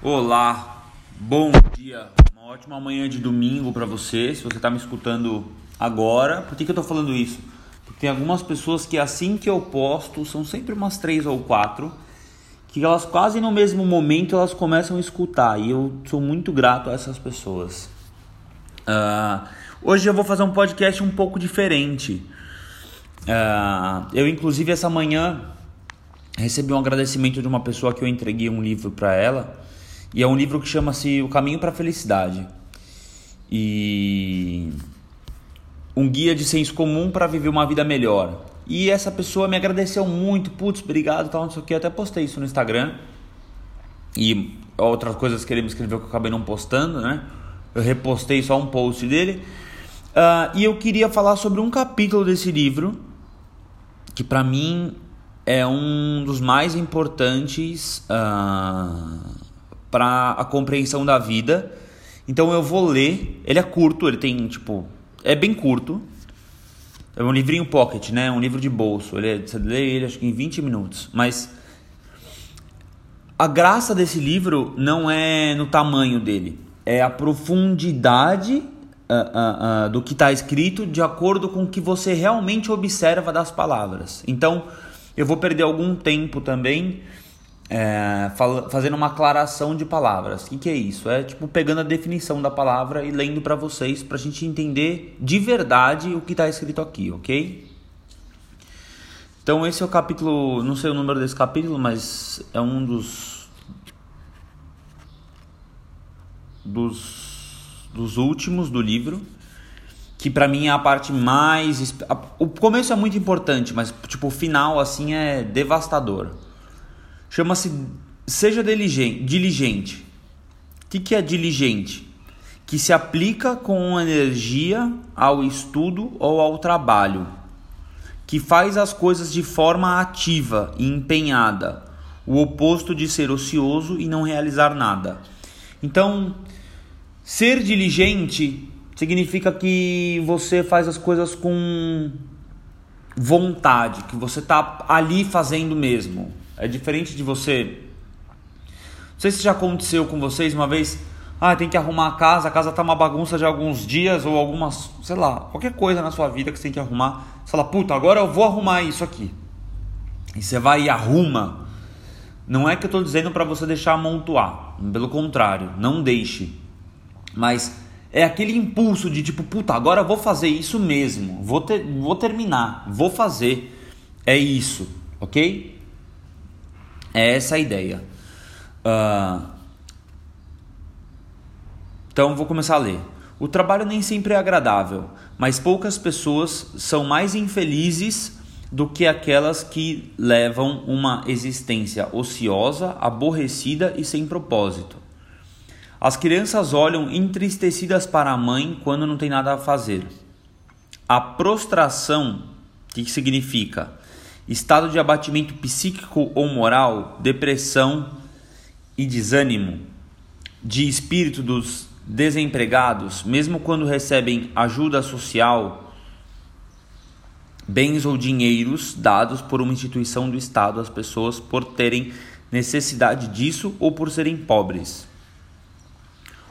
Olá, bom dia, uma ótima manhã de domingo para você. Se você está me escutando agora, por que, que eu estou falando isso? Porque tem algumas pessoas que assim que eu posto, são sempre umas três ou quatro, que elas quase no mesmo momento elas começam a escutar e eu sou muito grato a essas pessoas. Uh, hoje eu vou fazer um podcast um pouco diferente. Uh, eu inclusive essa manhã recebi um agradecimento de uma pessoa que eu entreguei um livro para ela e é um livro que chama-se O Caminho para a Felicidade. E um guia de senso comum para viver uma vida melhor. E essa pessoa me agradeceu muito, putz, obrigado, tal, não sei o que. até postei isso no Instagram. E outras coisas que ele me escreveu que eu acabei não postando, né? Eu repostei só um post dele. Uh, e eu queria falar sobre um capítulo desse livro que para mim é um dos mais importantes. Uh, para a compreensão da vida. Então eu vou ler. Ele é curto, ele tem tipo. É bem curto. É um livrinho pocket, né? Um livro de bolso. Ele é, você lê ele acho que em 20 minutos. Mas a graça desse livro não é no tamanho dele, é a profundidade uh, uh, uh, do que está escrito de acordo com o que você realmente observa das palavras. Então eu vou perder algum tempo também é, fazendo uma aclaração de palavras. O que, que, é isso? É tipo pegando a definição da palavra e lendo para vocês para a gente entender de verdade o que está escrito aqui, ok? Então esse é o capítulo, não sei o número desse capítulo, mas é um dos dos, dos últimos do livro, que para mim é a parte mais o começo é muito importante, mas tipo o final assim é devastador. Chama-se Seja Diligente. O que, que é diligente? Que se aplica com energia ao estudo ou ao trabalho. Que faz as coisas de forma ativa e empenhada. O oposto de ser ocioso e não realizar nada. Então, ser diligente significa que você faz as coisas com vontade, que você está ali fazendo mesmo. É diferente de você. Não sei se já aconteceu com vocês uma vez. Ah, tem que arrumar a casa, a casa tá uma bagunça de alguns dias ou algumas, sei lá, qualquer coisa na sua vida que você tem que arrumar. Você fala, puta, agora eu vou arrumar isso aqui. E você vai e arruma. Não é que eu estou dizendo para você deixar amontoar, pelo contrário, não deixe. Mas é aquele impulso de tipo, puta, agora eu vou fazer isso mesmo, vou, ter, vou terminar, vou fazer. É isso, ok? É essa a ideia. Uh, então vou começar a ler. O trabalho nem sempre é agradável, mas poucas pessoas são mais infelizes do que aquelas que levam uma existência ociosa, aborrecida e sem propósito. As crianças olham entristecidas para a mãe quando não tem nada a fazer. A prostração, o que significa? Estado de abatimento psíquico ou moral, depressão e desânimo, de espírito dos desempregados, mesmo quando recebem ajuda social, bens ou dinheiros dados por uma instituição do Estado às pessoas por terem necessidade disso ou por serem pobres.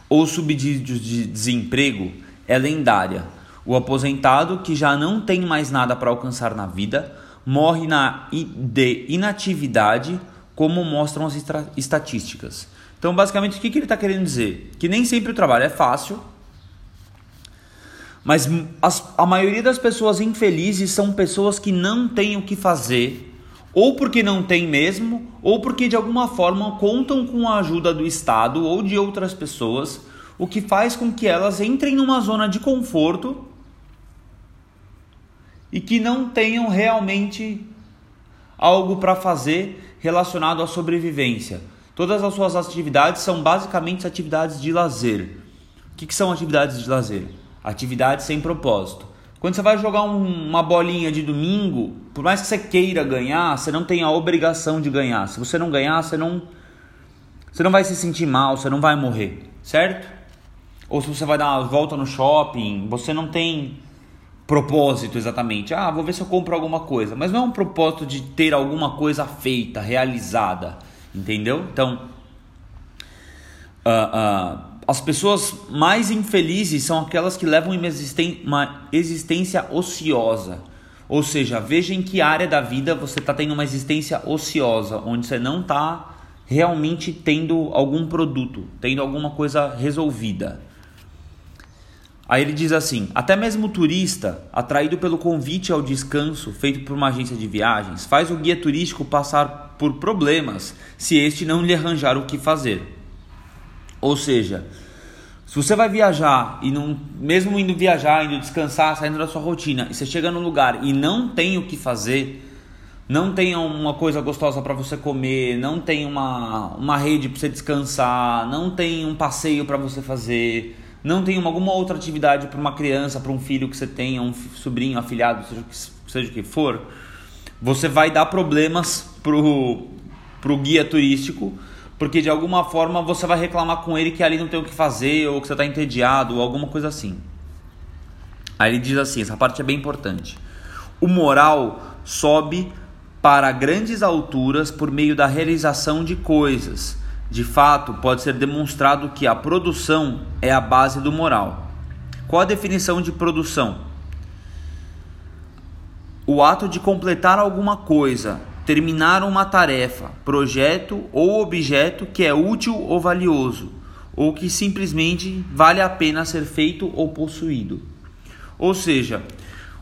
Ou subsídios de desemprego é lendária. O aposentado que já não tem mais nada para alcançar na vida morre na de inatividade, como mostram as estatísticas. Então, basicamente, o que, ele está querendo dizer? Que nem sempre o trabalho é fácil, mas as, a maioria das pessoas infelizes são pessoas que não têm o que fazer, ou porque não tem mesmo, ou porque de alguma forma contam com a ajuda do Estado ou de outras pessoas, o que faz com que elas entrem numa zona de conforto e que não tenham realmente algo para fazer relacionado à sobrevivência. Todas as suas atividades são basicamente atividades de lazer. O que, que são atividades de lazer? Atividades sem propósito. Quando você vai jogar um, uma bolinha de domingo, por mais que você queira ganhar, você não tem a obrigação de ganhar. Se você não ganhar, você não, você não vai se sentir mal, você não vai morrer, certo? Ou se você vai dar uma volta no shopping, você não tem propósito exatamente. Ah, vou ver se eu compro alguma coisa. Mas não é um propósito de ter alguma coisa feita, realizada. Entendeu? Então, uh, as pessoas mais infelizes são aquelas que levam uma existência ociosa. Ou seja, veja em que área da vida você está tendo uma existência ociosa, onde você não está realmente tendo algum produto, tendo alguma coisa resolvida. Aí ele diz assim: até mesmo o turista, atraído pelo convite ao descanso feito por uma agência de viagens, faz o guia turístico passar por problemas se este não lhe arranjar o que fazer. Ou seja, se você vai viajar e não, mesmo indo viajar, indo descansar, saindo da sua rotina, e você chega num lugar e não tem o que fazer, não tem uma coisa gostosa para você comer, não tem uma, uma rede para você descansar, não tem um passeio para você fazer, não tem uma, alguma outra atividade para uma criança, para um filho que você tenha, um sobrinho, afilhado, seja, seja o que for, você vai dar problemas pro, pro guia turístico porque de alguma forma você vai reclamar com ele que ali não tem o que fazer, ou que você está entediado, ou alguma coisa assim. Aí ele diz assim: essa parte é bem importante. O moral sobe para grandes alturas por meio da realização de coisas. De fato, pode ser demonstrado que a produção é a base do moral. Qual a definição de produção? O ato de completar alguma coisa, terminar uma tarefa, projeto ou objeto que é útil ou valioso, ou que simplesmente vale a pena ser feito ou possuído. Ou seja,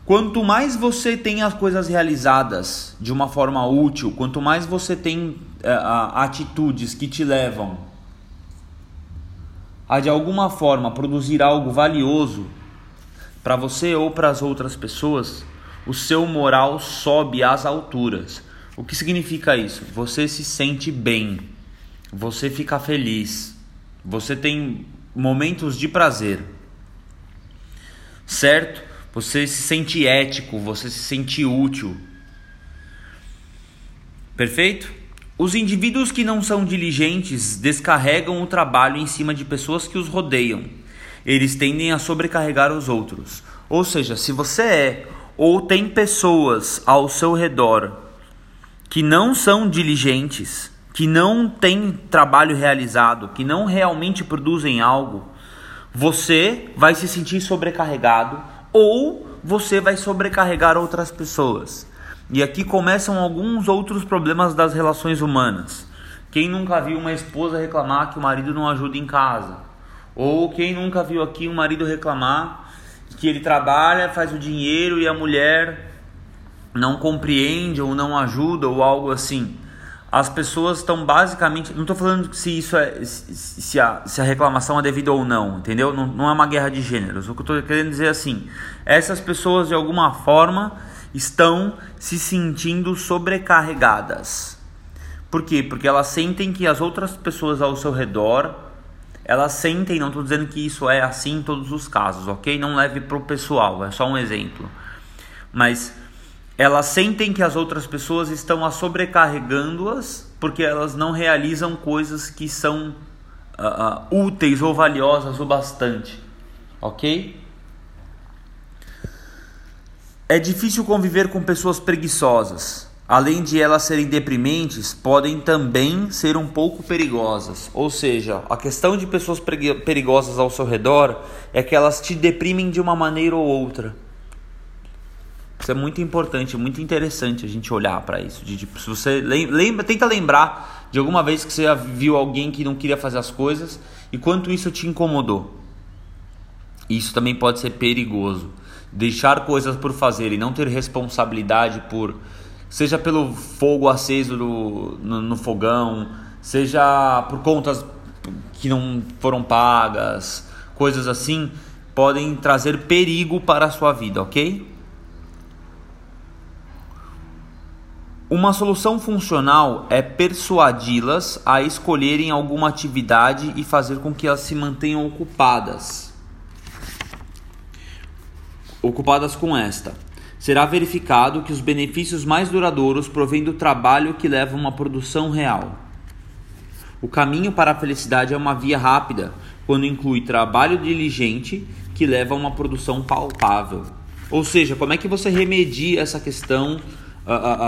quanto mais você tem as coisas realizadas de uma forma útil, quanto mais você tem uh, atitudes que te levam a de alguma forma produzir algo valioso para você ou para as outras pessoas, o seu moral sobe às alturas. O que significa isso? Você se sente bem, você fica feliz, você tem momentos de prazer, certo? Você se sente ético, você se sente útil. Perfeito? Os indivíduos que não são diligentes descarregam o trabalho em cima de pessoas que os rodeiam. Eles tendem a sobrecarregar os outros. Ou seja, se você é ou tem pessoas ao seu redor que não são diligentes, que não têm trabalho realizado, que não realmente produzem algo, você vai se sentir sobrecarregado ou você vai sobrecarregar outras pessoas. E aqui começam alguns outros problemas das relações humanas. Quem nunca viu uma esposa reclamar que o marido não ajuda em casa? Ou quem nunca viu aqui um marido reclamar que ele trabalha, faz o dinheiro e a mulher não compreende ou não ajuda ou algo assim. As pessoas estão basicamente. Não estou falando se isso é. Se a, se a reclamação é devida ou não, entendeu? Não, não é uma guerra de gêneros. O que eu estou querendo dizer é assim: essas pessoas de alguma forma estão se sentindo sobrecarregadas. Por quê? Porque elas sentem que as outras pessoas ao seu redor. Elas sentem, não estou dizendo que isso é assim em todos os casos, ok? Não leve para o pessoal, é só um exemplo. Mas elas sentem que as outras pessoas estão a sobrecarregando-as porque elas não realizam coisas que são uh, uh, úteis ou valiosas o bastante, ok? É difícil conviver com pessoas preguiçosas. Além de elas serem deprimentes, podem também ser um pouco perigosas. Ou seja, a questão de pessoas perigosas ao seu redor é que elas te deprimem de uma maneira ou outra. Isso é muito importante, muito interessante a gente olhar para isso. De, tipo, se você lembra, tenta lembrar de alguma vez que você viu alguém que não queria fazer as coisas e quanto isso te incomodou. Isso também pode ser perigoso. Deixar coisas por fazer e não ter responsabilidade por, seja pelo fogo aceso no, no, no fogão, seja por contas que não foram pagas, coisas assim, podem trazer perigo para a sua vida, ok? Uma solução funcional é persuadi-las a escolherem alguma atividade e fazer com que elas se mantenham ocupadas. Ocupadas com esta. Será verificado que os benefícios mais duradouros provêm do trabalho que leva a uma produção real. O caminho para a felicidade é uma via rápida, quando inclui trabalho diligente que leva a uma produção palpável. Ou seja, como é que você remedia essa questão?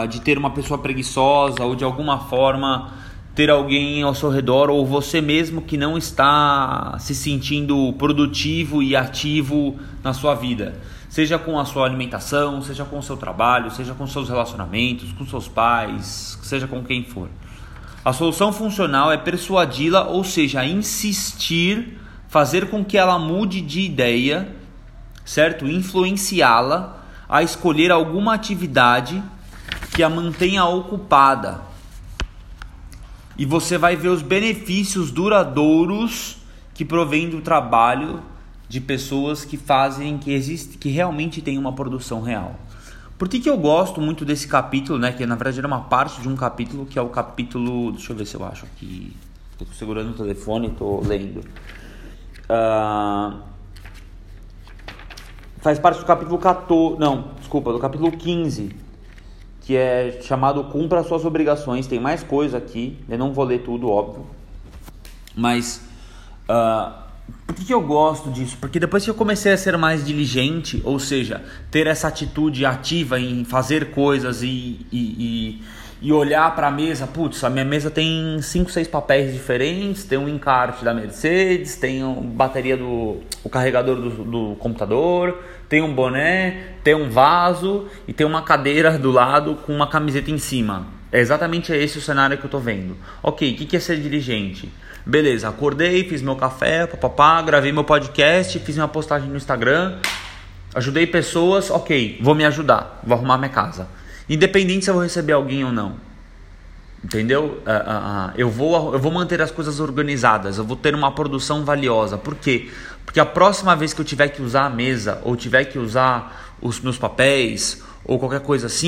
De ter uma pessoa preguiçosa ou de alguma forma ter alguém ao seu redor ou você mesmo que não está se sentindo produtivo e ativo na sua vida. Seja com a sua alimentação, seja com o seu trabalho, seja com seus relacionamentos, com seus pais, seja com quem for. A solução funcional é persuadi-la, ou seja, insistir, fazer com que ela mude de ideia, certo? Influenciá-la a escolher alguma atividade que a mantenha ocupada. E você vai ver os benefícios duradouros que provém do trabalho de pessoas que fazem que existe, que realmente tem uma produção real. Por que, que eu gosto muito desse capítulo, né? Que na verdade era uma parte de um capítulo que é o capítulo. Deixa eu ver se eu acho aqui. Estou segurando o telefone e estou lendo. Uh, faz parte do capítulo 14. Não, desculpa, do capítulo 15. Que é chamado Cumpra suas obrigações. Tem mais coisa aqui. Eu não vou ler tudo, óbvio. Mas. Uh, por que, que, eu gosto disso? Porque depois que eu comecei a ser mais diligente, ou seja, ter essa atitude ativa em fazer coisas e, e, e, e olhar para a mesa, putz, a minha mesa tem 5, 6 papéis diferentes, tem um encarte da Mercedes, tem a bateria do o carregador do, do computador, tem um boné, tem um vaso e tem uma cadeira do lado com uma camiseta em cima. É exatamente esse o cenário que eu estou vendo. Ok, o que, que é ser diligente? Beleza, acordei, fiz meu café, papapá, gravei meu podcast, fiz uma postagem no Instagram, ajudei pessoas, ok, vou me ajudar, vou arrumar minha casa. Independente se eu vou receber alguém ou não. Entendeu? Uh, uh, uh, eu, vou, eu vou manter as coisas organizadas, eu vou ter uma produção valiosa. Por quê? Porque a próxima vez que eu tiver que usar a mesa, ou tiver que usar os meus papéis, ou qualquer coisa assim,